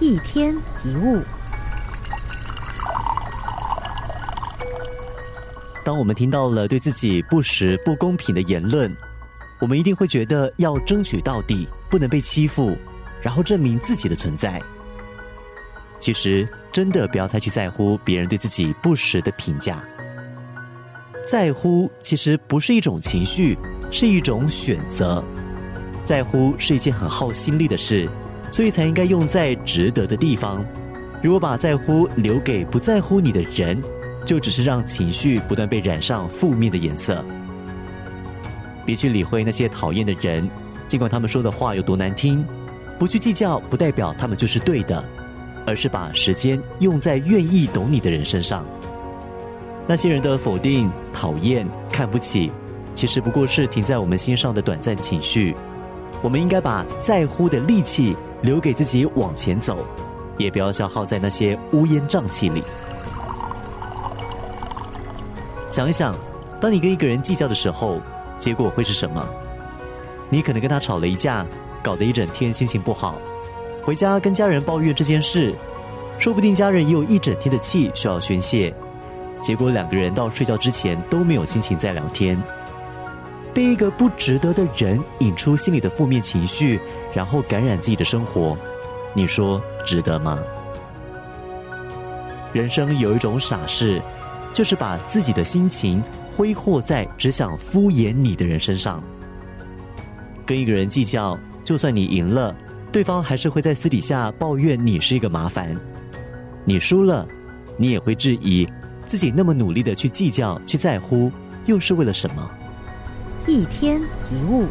一天一物。当我们听到了对自己不实、不公平的言论，我们一定会觉得要争取到底，不能被欺负，然后证明自己的存在。其实，真的不要太去在乎别人对自己不实的评价。在乎其实不是一种情绪，是一种选择。在乎是一件很耗心力的事。所以才应该用在值得的地方。如果把在乎留给不在乎你的人，就只是让情绪不断被染上负面的颜色。别去理会那些讨厌的人，尽管他们说的话有多难听，不去计较不代表他们就是对的，而是把时间用在愿意懂你的人身上。那些人的否定、讨厌、看不起，其实不过是停在我们心上的短暂情绪。我们应该把在乎的力气。留给自己往前走，也不要消耗在那些乌烟瘴气里。想一想，当你跟一个人计较的时候，结果会是什么？你可能跟他吵了一架，搞得一整天心情不好，回家跟家人抱怨这件事，说不定家人也有一整天的气需要宣泄，结果两个人到睡觉之前都没有心情再聊天。被一个不值得的人引出心里的负面情绪，然后感染自己的生活，你说值得吗？人生有一种傻事，就是把自己的心情挥霍在只想敷衍你的人身上。跟一个人计较，就算你赢了，对方还是会在私底下抱怨你是一个麻烦；你输了，你也会质疑自己那么努力的去计较、去在乎，又是为了什么？一天一物。